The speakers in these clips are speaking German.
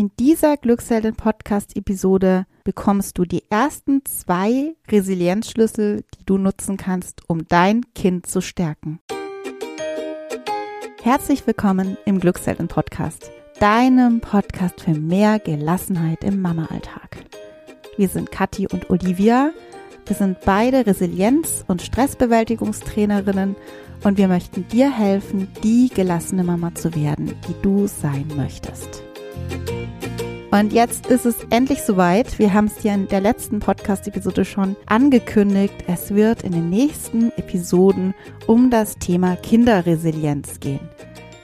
In dieser Glücksheldin Podcast Episode bekommst du die ersten zwei Resilienzschlüssel, die du nutzen kannst, um dein Kind zu stärken. Herzlich willkommen im Glücksheldin Podcast, deinem Podcast für mehr Gelassenheit im Mama-Alltag. Wir sind Kathi und Olivia. Wir sind beide Resilienz- und Stressbewältigungstrainerinnen und wir möchten dir helfen, die gelassene Mama zu werden, die du sein möchtest. Und jetzt ist es endlich soweit. Wir haben es dir in der letzten Podcast-Episode schon angekündigt. Es wird in den nächsten Episoden um das Thema Kinderresilienz gehen.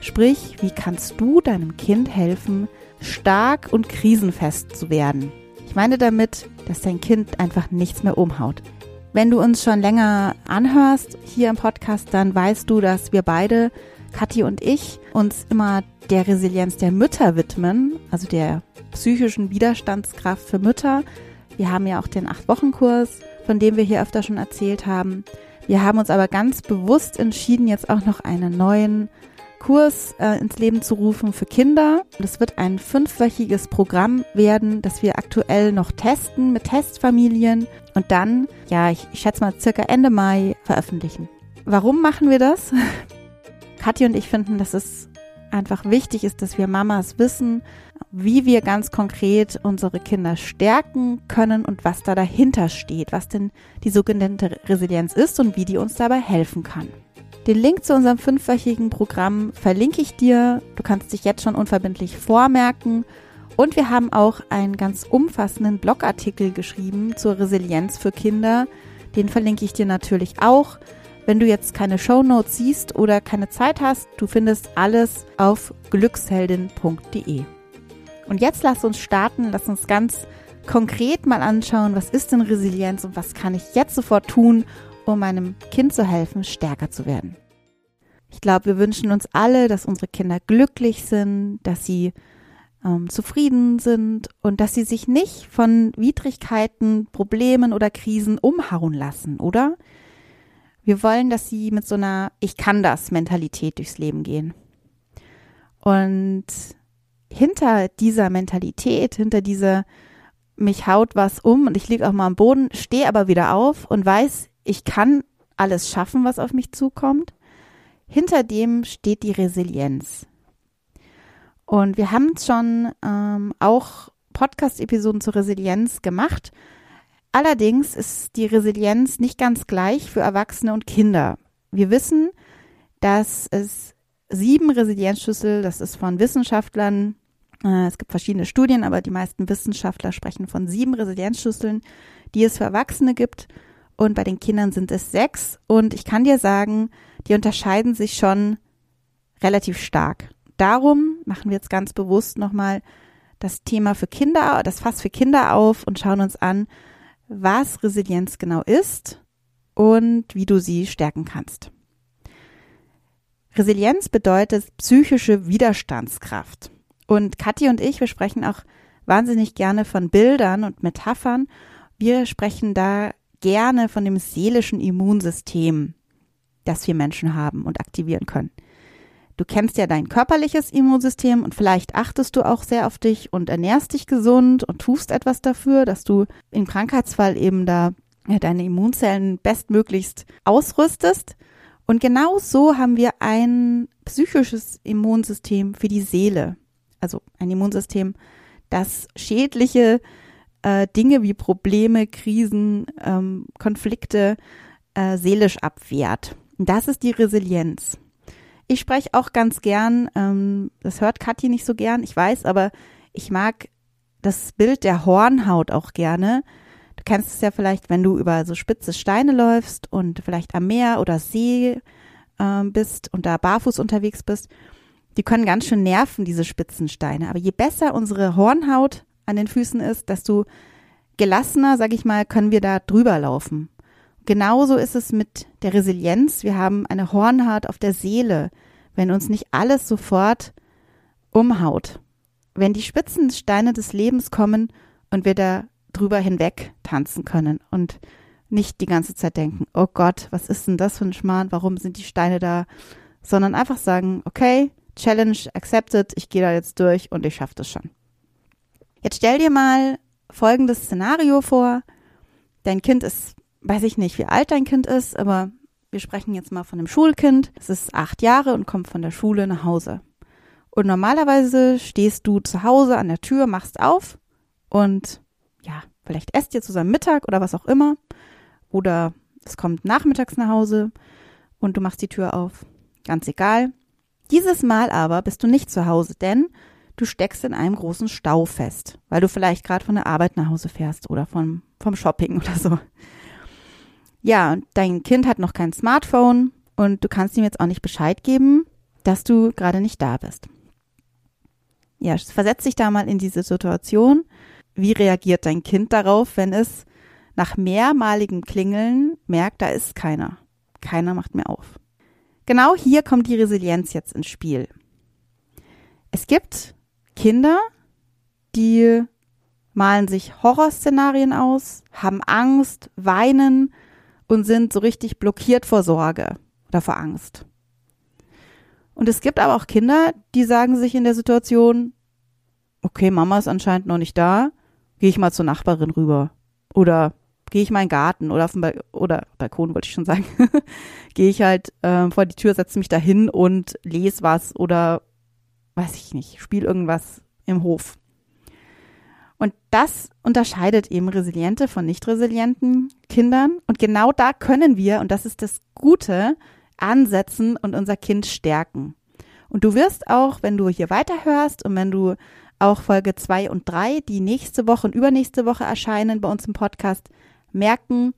Sprich, wie kannst du deinem Kind helfen, stark und krisenfest zu werden? Ich meine damit, dass dein Kind einfach nichts mehr umhaut. Wenn du uns schon länger anhörst hier im Podcast, dann weißt du, dass wir beide, Kathi und ich, uns immer der Resilienz der Mütter widmen, also der psychischen Widerstandskraft für Mütter. Wir haben ja auch den Acht-Wochen-Kurs, von dem wir hier öfter schon erzählt haben. Wir haben uns aber ganz bewusst entschieden, jetzt auch noch einen neuen Kurs äh, ins Leben zu rufen für Kinder. Das wird ein fünfwöchiges Programm werden, das wir aktuell noch testen mit Testfamilien und dann, ja, ich, ich schätze mal circa Ende Mai veröffentlichen. Warum machen wir das? Kathi und ich finden, dass es einfach wichtig ist, dass wir Mamas wissen, wie wir ganz konkret unsere Kinder stärken können und was da dahinter steht, was denn die sogenannte Resilienz ist und wie die uns dabei helfen kann. Den Link zu unserem fünfwöchigen Programm verlinke ich dir. Du kannst dich jetzt schon unverbindlich vormerken. Und wir haben auch einen ganz umfassenden Blogartikel geschrieben zur Resilienz für Kinder. Den verlinke ich dir natürlich auch. Wenn du jetzt keine Show Notes siehst oder keine Zeit hast, du findest alles auf glücksheldin.de. Und jetzt lass uns starten, lass uns ganz konkret mal anschauen, was ist denn Resilienz und was kann ich jetzt sofort tun, um meinem Kind zu helfen, stärker zu werden. Ich glaube, wir wünschen uns alle, dass unsere Kinder glücklich sind, dass sie ähm, zufrieden sind und dass sie sich nicht von Widrigkeiten, Problemen oder Krisen umhauen lassen, oder? Wir wollen, dass sie mit so einer Ich kann das Mentalität durchs Leben gehen. Und hinter dieser Mentalität, hinter dieser mich haut was um und ich liege auch mal am Boden, stehe aber wieder auf und weiß, ich kann alles schaffen, was auf mich zukommt. Hinter dem steht die Resilienz. Und wir haben schon ähm, auch Podcast-Episoden zur Resilienz gemacht. Allerdings ist die Resilienz nicht ganz gleich für Erwachsene und Kinder. Wir wissen, dass es sieben Resilienzschlüssel, das ist von Wissenschaftlern, äh, es gibt verschiedene Studien, aber die meisten Wissenschaftler sprechen von sieben Resilienzschlüsseln, die es für Erwachsene gibt und bei den Kindern sind es sechs. Und ich kann dir sagen, die unterscheiden sich schon relativ stark. Darum machen wir jetzt ganz bewusst nochmal das Thema für Kinder, das Fass für Kinder auf und schauen uns an, was Resilienz genau ist und wie du sie stärken kannst. Resilienz bedeutet psychische Widerstandskraft. Und Kathi und ich, wir sprechen auch wahnsinnig gerne von Bildern und Metaphern. Wir sprechen da gerne von dem seelischen Immunsystem, das wir Menschen haben und aktivieren können. Du kennst ja dein körperliches Immunsystem und vielleicht achtest du auch sehr auf dich und ernährst dich gesund und tust etwas dafür, dass du im Krankheitsfall eben da deine Immunzellen bestmöglichst ausrüstest. Und genau so haben wir ein psychisches Immunsystem für die Seele. Also ein Immunsystem, das schädliche äh, Dinge wie Probleme, Krisen, ähm, Konflikte äh, seelisch abwehrt. Das ist die Resilienz. Ich spreche auch ganz gern, ähm, das hört Kathi nicht so gern, ich weiß, aber ich mag das Bild der Hornhaut auch gerne. Du kennst es ja vielleicht, wenn du über so spitze Steine läufst und vielleicht am Meer oder See äh, bist und da barfuß unterwegs bist. Die können ganz schön nerven, diese spitzen Steine. Aber je besser unsere Hornhaut an den Füßen ist, desto gelassener, sag ich mal, können wir da drüber laufen. Genauso ist es mit der Resilienz. Wir haben eine Hornhaut auf der Seele, wenn uns nicht alles sofort umhaut. Wenn die Spitzensteine des Lebens kommen und wir da drüber hinweg tanzen können und nicht die ganze Zeit denken, oh Gott, was ist denn das für ein Schmarrn, warum sind die Steine da, sondern einfach sagen, okay, Challenge accepted, ich gehe da jetzt durch und ich schaffe das schon. Jetzt stell dir mal folgendes Szenario vor. Dein Kind ist, weiß ich nicht, wie alt dein Kind ist, aber wir sprechen jetzt mal von einem Schulkind. Es ist acht Jahre und kommt von der Schule nach Hause. Und normalerweise stehst du zu Hause an der Tür, machst auf und ja, vielleicht esst ihr zusammen Mittag oder was auch immer. Oder es kommt nachmittags nach Hause und du machst die Tür auf. Ganz egal. Dieses Mal aber bist du nicht zu Hause, denn du steckst in einem großen Stau fest, weil du vielleicht gerade von der Arbeit nach Hause fährst oder vom, vom Shopping oder so. Ja, dein Kind hat noch kein Smartphone und du kannst ihm jetzt auch nicht Bescheid geben, dass du gerade nicht da bist. Ja, versetz dich da mal in diese Situation. Wie reagiert dein Kind darauf, wenn es nach mehrmaligem Klingeln merkt, da ist keiner. Keiner macht mehr auf. Genau hier kommt die Resilienz jetzt ins Spiel. Es gibt Kinder, die malen sich Horrorszenarien aus, haben Angst, weinen und sind so richtig blockiert vor Sorge oder vor Angst. Und es gibt aber auch Kinder, die sagen sich in der Situation, okay, Mama ist anscheinend noch nicht da, gehe ich mal zur Nachbarin rüber. Oder gehe ich mal in den Garten oder auf den ba oder Balkon wollte ich schon sagen, gehe ich halt äh, vor die Tür, setze mich da hin und lese was oder weiß ich nicht, spiele irgendwas im Hof. Und das unterscheidet eben resiliente von nicht resilienten Kindern. Und genau da können wir, und das ist das Gute, ansetzen und unser Kind stärken. Und du wirst auch, wenn du hier weiterhörst und wenn du auch Folge zwei und drei, die nächste Woche und übernächste Woche erscheinen bei uns im Podcast, merken,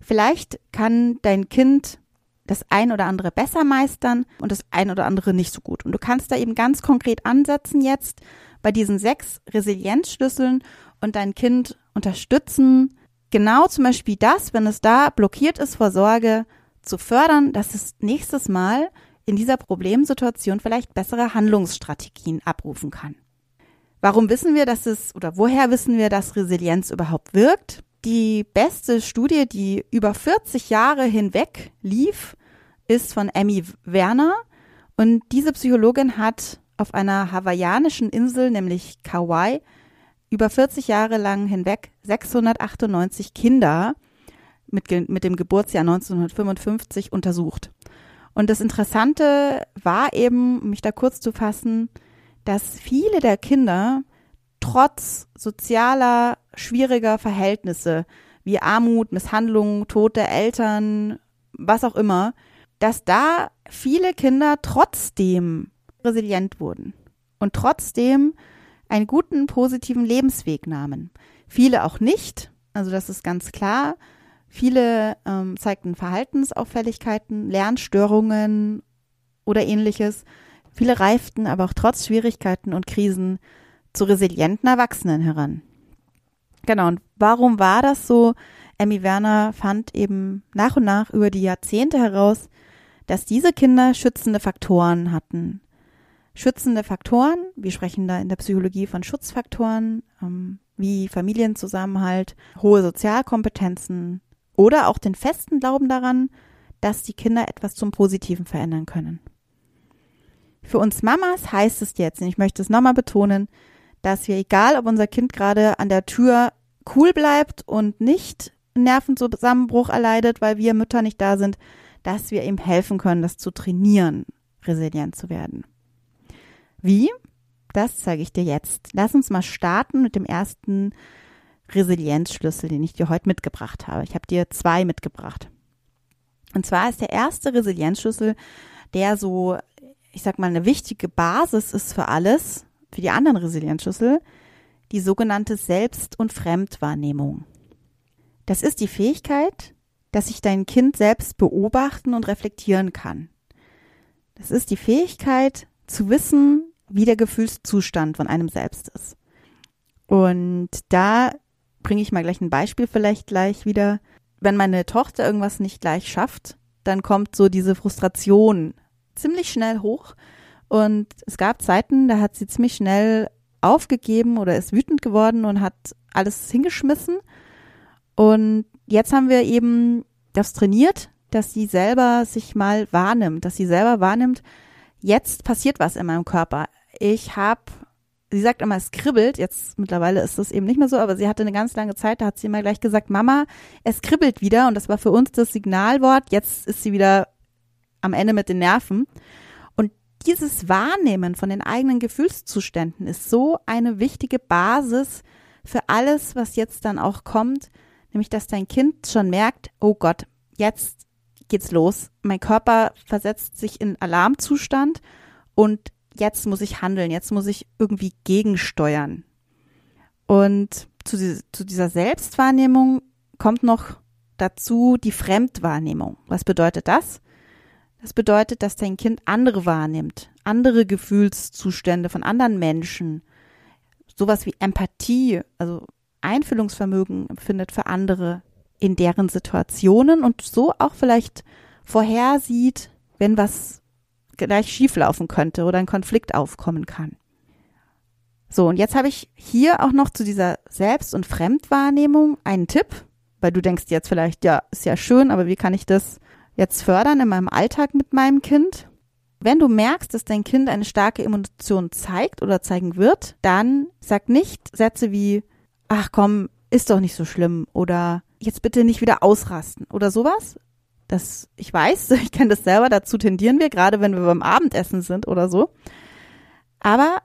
vielleicht kann dein Kind das ein oder andere besser meistern und das ein oder andere nicht so gut. Und du kannst da eben ganz konkret ansetzen jetzt bei diesen sechs Resilienzschlüsseln und dein Kind unterstützen, genau zum Beispiel das, wenn es da blockiert ist vor Sorge, zu fördern, dass es nächstes Mal in dieser Problemsituation vielleicht bessere Handlungsstrategien abrufen kann. Warum wissen wir, dass es oder woher wissen wir, dass Resilienz überhaupt wirkt? Die beste Studie, die über 40 Jahre hinweg lief, ist von Emmy Werner. Und diese Psychologin hat auf einer hawaiianischen Insel, nämlich Kauai, über 40 Jahre lang hinweg 698 Kinder mit, mit dem Geburtsjahr 1955 untersucht. Und das Interessante war eben, mich da kurz zu fassen, dass viele der Kinder trotz sozialer, schwieriger Verhältnisse wie Armut, Misshandlung, Tod der Eltern, was auch immer, dass da viele Kinder trotzdem resilient wurden und trotzdem einen guten, positiven Lebensweg nahmen. Viele auch nicht, also das ist ganz klar. Viele ähm, zeigten Verhaltensauffälligkeiten, Lernstörungen oder ähnliches. Viele reiften aber auch trotz Schwierigkeiten und Krisen zu resilienten Erwachsenen heran. Genau, und warum war das so? Emmy Werner fand eben nach und nach über die Jahrzehnte heraus, dass diese Kinder schützende Faktoren hatten. Schützende Faktoren, wir sprechen da in der Psychologie von Schutzfaktoren, ähm, wie Familienzusammenhalt, hohe Sozialkompetenzen oder auch den festen Glauben daran, dass die Kinder etwas zum Positiven verändern können. Für uns Mamas heißt es jetzt, und ich möchte es nochmal betonen, dass wir, egal ob unser Kind gerade an der Tür cool bleibt und nicht Nervenzusammenbruch erleidet, weil wir Mütter nicht da sind, dass wir ihm helfen können, das zu trainieren, resilient zu werden. Wie? Das zeige ich dir jetzt. Lass uns mal starten mit dem ersten Resilienzschlüssel, den ich dir heute mitgebracht habe. Ich habe dir zwei mitgebracht. Und zwar ist der erste Resilienzschlüssel, der so ich sag mal, eine wichtige Basis ist für alles, für die anderen Resilienzschlüssel, die sogenannte Selbst- und Fremdwahrnehmung. Das ist die Fähigkeit, dass sich dein Kind selbst beobachten und reflektieren kann. Das ist die Fähigkeit zu wissen, wie der Gefühlszustand von einem selbst ist. Und da bringe ich mal gleich ein Beispiel vielleicht gleich wieder. Wenn meine Tochter irgendwas nicht gleich schafft, dann kommt so diese Frustration ziemlich schnell hoch. Und es gab Zeiten, da hat sie ziemlich schnell aufgegeben oder ist wütend geworden und hat alles hingeschmissen. Und jetzt haben wir eben das trainiert, dass sie selber sich mal wahrnimmt, dass sie selber wahrnimmt, jetzt passiert was in meinem Körper. Ich habe sie sagt immer, es kribbelt. Jetzt mittlerweile ist das eben nicht mehr so, aber sie hatte eine ganz lange Zeit, da hat sie immer gleich gesagt, Mama, es kribbelt wieder. Und das war für uns das Signalwort. Jetzt ist sie wieder am Ende mit den Nerven. Und dieses Wahrnehmen von den eigenen Gefühlszuständen ist so eine wichtige Basis für alles, was jetzt dann auch kommt. Nämlich, dass dein Kind schon merkt, oh Gott, jetzt geht's los. Mein Körper versetzt sich in Alarmzustand und jetzt muss ich handeln, jetzt muss ich irgendwie gegensteuern. Und zu, zu dieser Selbstwahrnehmung kommt noch dazu die Fremdwahrnehmung. Was bedeutet das? Das bedeutet, dass dein Kind andere wahrnimmt, andere Gefühlszustände von anderen Menschen. Sowas wie Empathie, also Einfühlungsvermögen empfindet für andere in deren Situationen und so auch vielleicht vorhersieht, wenn was gleich schieflaufen könnte oder ein Konflikt aufkommen kann. So, und jetzt habe ich hier auch noch zu dieser Selbst- und Fremdwahrnehmung einen Tipp, weil du denkst jetzt vielleicht, ja, ist ja schön, aber wie kann ich das jetzt fördern in meinem Alltag mit meinem Kind? Wenn du merkst, dass dein Kind eine starke Emotion zeigt oder zeigen wird, dann sag nicht Sätze wie, ach komm, ist doch nicht so schlimm oder jetzt bitte nicht wieder ausrasten oder sowas, das, ich weiß, ich kenne das selber, dazu tendieren wir, gerade wenn wir beim Abendessen sind oder so. Aber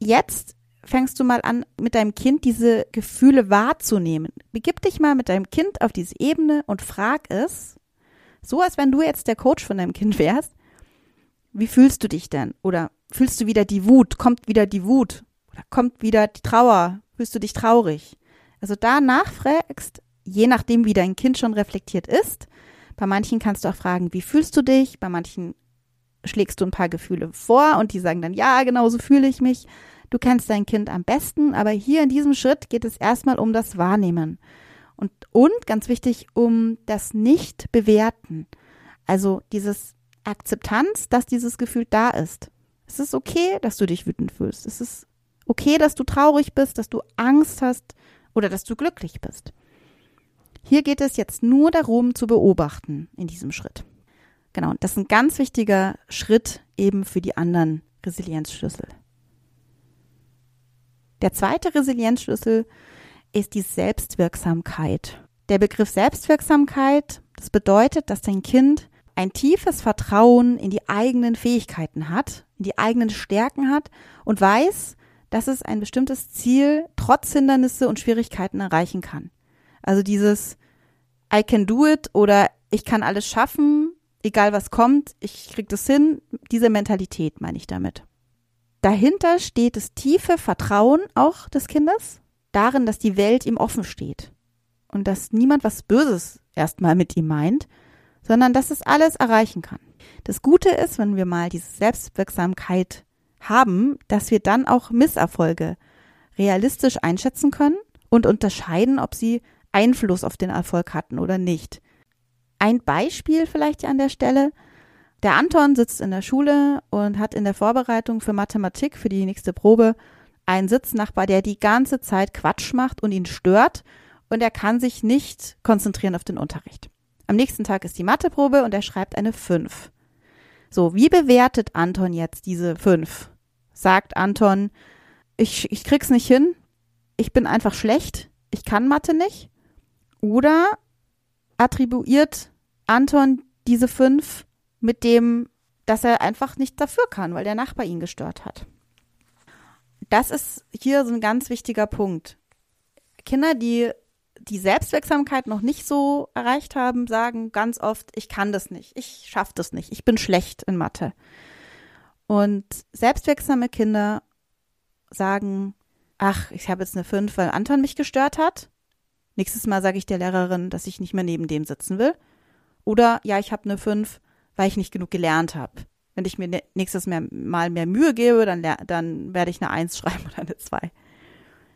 jetzt fängst du mal an, mit deinem Kind diese Gefühle wahrzunehmen. Begib dich mal mit deinem Kind auf diese Ebene und frag es, so als wenn du jetzt der Coach von deinem Kind wärst, wie fühlst du dich denn? Oder fühlst du wieder die Wut? Kommt wieder die Wut? Oder kommt wieder die Trauer? Fühlst du dich traurig? Also da nachfragst, je nachdem, wie dein Kind schon reflektiert ist, bei manchen kannst du auch fragen, wie fühlst du dich? Bei manchen schlägst du ein paar Gefühle vor und die sagen dann, ja, genau so fühle ich mich. Du kennst dein Kind am besten, aber hier in diesem Schritt geht es erstmal um das Wahrnehmen. Und, und ganz wichtig, um das Nicht-Bewerten. Also dieses Akzeptanz, dass dieses Gefühl da ist. Es ist okay, dass du dich wütend fühlst. Es ist okay, dass du traurig bist, dass du Angst hast oder dass du glücklich bist. Hier geht es jetzt nur darum zu beobachten in diesem Schritt. Genau, das ist ein ganz wichtiger Schritt eben für die anderen Resilienzschlüssel. Der zweite Resilienzschlüssel ist die Selbstwirksamkeit. Der Begriff Selbstwirksamkeit, das bedeutet, dass dein Kind ein tiefes Vertrauen in die eigenen Fähigkeiten hat, in die eigenen Stärken hat und weiß, dass es ein bestimmtes Ziel trotz Hindernisse und Schwierigkeiten erreichen kann. Also dieses I can do it oder ich kann alles schaffen, egal was kommt, ich krieg das hin, diese Mentalität meine ich damit. Dahinter steht das tiefe Vertrauen auch des Kindes darin, dass die Welt ihm offen steht und dass niemand was Böses erstmal mit ihm meint, sondern dass es alles erreichen kann. Das Gute ist, wenn wir mal diese Selbstwirksamkeit haben, dass wir dann auch Misserfolge realistisch einschätzen können und unterscheiden, ob sie Einfluss auf den Erfolg hatten oder nicht. Ein Beispiel vielleicht an der Stelle. Der Anton sitzt in der Schule und hat in der Vorbereitung für Mathematik für die nächste Probe einen Sitznachbar, der die ganze Zeit Quatsch macht und ihn stört und er kann sich nicht konzentrieren auf den Unterricht. Am nächsten Tag ist die Matheprobe und er schreibt eine 5. So, wie bewertet Anton jetzt diese 5? Sagt Anton, ich, ich krieg's nicht hin, ich bin einfach schlecht, ich kann Mathe nicht? Oder attribuiert Anton diese fünf mit dem, dass er einfach nicht dafür kann, weil der Nachbar ihn gestört hat. Das ist hier so ein ganz wichtiger Punkt. Kinder, die die Selbstwirksamkeit noch nicht so erreicht haben, sagen ganz oft, ich kann das nicht, ich schaffe das nicht, ich bin schlecht in Mathe. Und selbstwirksame Kinder sagen, ach, ich habe jetzt eine 5, weil Anton mich gestört hat. Nächstes Mal sage ich der Lehrerin, dass ich nicht mehr neben dem sitzen will. Oder ja, ich habe eine 5, weil ich nicht genug gelernt habe. Wenn ich mir nächstes Mal mehr Mühe gebe, dann, dann werde ich eine 1 schreiben oder eine 2.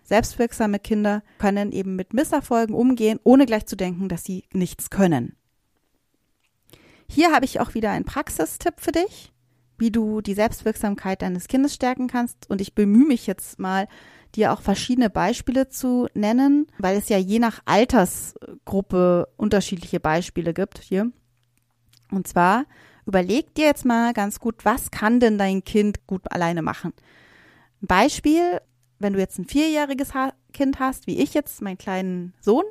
Selbstwirksame Kinder können eben mit Misserfolgen umgehen, ohne gleich zu denken, dass sie nichts können. Hier habe ich auch wieder einen Praxistipp für dich, wie du die Selbstwirksamkeit deines Kindes stärken kannst. Und ich bemühe mich jetzt mal, dir auch verschiedene Beispiele zu nennen, weil es ja je nach Altersgruppe unterschiedliche Beispiele gibt hier. Und zwar überleg dir jetzt mal ganz gut, was kann denn dein Kind gut alleine machen? Beispiel, wenn du jetzt ein vierjähriges Kind hast, wie ich jetzt, meinen kleinen Sohn,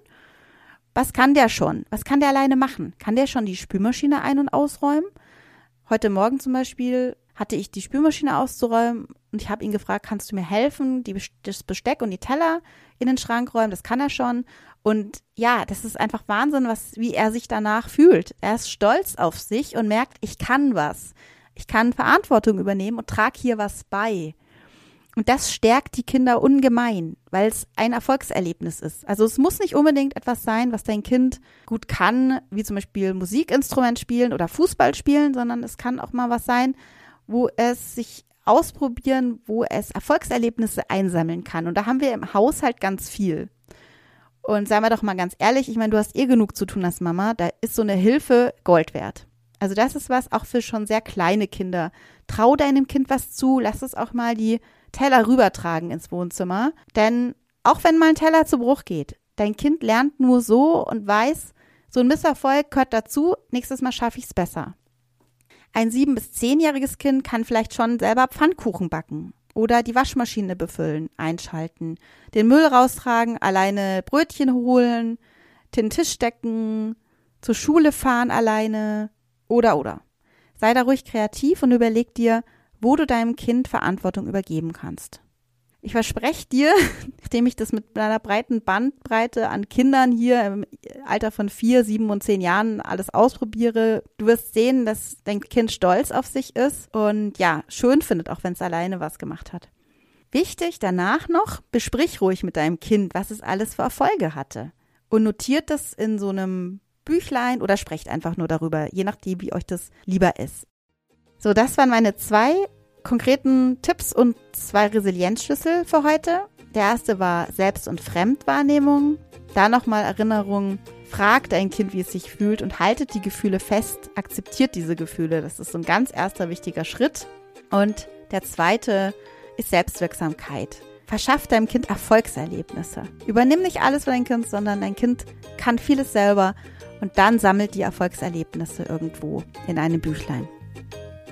was kann der schon? Was kann der alleine machen? Kann der schon die Spülmaschine ein- und ausräumen? Heute Morgen zum Beispiel hatte ich die Spülmaschine auszuräumen und ich habe ihn gefragt, kannst du mir helfen, die, das Besteck und die Teller in den Schrank räumen? Das kann er schon. Und ja, das ist einfach Wahnsinn, was, wie er sich danach fühlt. Er ist stolz auf sich und merkt, ich kann was. Ich kann Verantwortung übernehmen und trage hier was bei. Und das stärkt die Kinder ungemein, weil es ein Erfolgserlebnis ist. Also es muss nicht unbedingt etwas sein, was dein Kind gut kann, wie zum Beispiel Musikinstrument spielen oder Fußball spielen, sondern es kann auch mal was sein, wo es sich ausprobieren, wo es Erfolgserlebnisse einsammeln kann. Und da haben wir im Haushalt ganz viel. Und seien wir doch mal ganz ehrlich, ich meine, du hast eh genug zu tun als Mama, da ist so eine Hilfe Gold wert. Also das ist was auch für schon sehr kleine Kinder. Trau deinem Kind was zu, lass es auch mal die Teller rübertragen ins Wohnzimmer. Denn auch wenn mal ein Teller zu Bruch geht, dein Kind lernt nur so und weiß, so ein Misserfolg gehört dazu, nächstes Mal schaffe ich es besser. Ein sieben- bis zehnjähriges Kind kann vielleicht schon selber Pfannkuchen backen oder die Waschmaschine befüllen, einschalten, den Müll raustragen, alleine Brötchen holen, den Tisch decken, zur Schule fahren alleine oder oder. Sei da ruhig kreativ und überleg dir, wo du deinem Kind Verantwortung übergeben kannst. Ich verspreche dir, nachdem ich das mit einer breiten Bandbreite an Kindern hier im Alter von vier, sieben und zehn Jahren alles ausprobiere, du wirst sehen, dass dein Kind stolz auf sich ist und ja, schön findet, auch wenn es alleine was gemacht hat. Wichtig danach noch, besprich ruhig mit deinem Kind, was es alles für Erfolge hatte. Und notiert das in so einem Büchlein oder sprecht einfach nur darüber, je nachdem, wie euch das lieber ist. So, das waren meine zwei konkreten Tipps und zwei Resilienzschlüssel für heute. Der erste war Selbst- und Fremdwahrnehmung. Da nochmal Erinnerung, fragt dein Kind, wie es sich fühlt und haltet die Gefühle fest, akzeptiert diese Gefühle. Das ist so ein ganz erster wichtiger Schritt. Und der zweite ist Selbstwirksamkeit. Verschaff deinem Kind Erfolgserlebnisse. Übernimm nicht alles für dein Kind, sondern dein Kind kann vieles selber und dann sammelt die Erfolgserlebnisse irgendwo in einem Büchlein.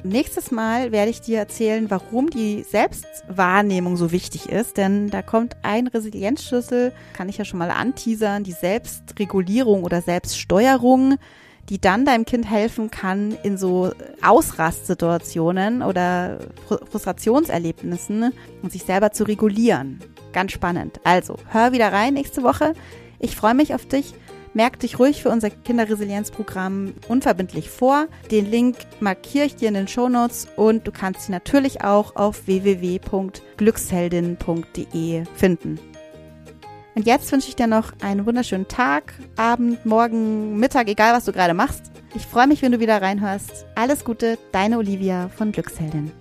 Nächstes Mal werde ich dir erzählen, warum die Selbstwahrnehmung so wichtig ist, denn da kommt ein Resilienzschlüssel, kann ich ja schon mal anteasern, die Selbstregulierung oder Selbststeuerung, die dann deinem Kind helfen kann in so Ausrastsituationen oder Frustrationserlebnissen und sich selber zu regulieren. Ganz spannend. Also, hör wieder rein nächste Woche. Ich freue mich auf dich. Merk dich ruhig für unser Kinderresilienzprogramm unverbindlich vor. Den Link markiere ich dir in den Shownotes und du kannst ihn natürlich auch auf www.glücksheldin.de finden. Und jetzt wünsche ich dir noch einen wunderschönen Tag, Abend, Morgen, Mittag, egal was du gerade machst. Ich freue mich, wenn du wieder reinhörst. Alles Gute, deine Olivia von Glücksheldin.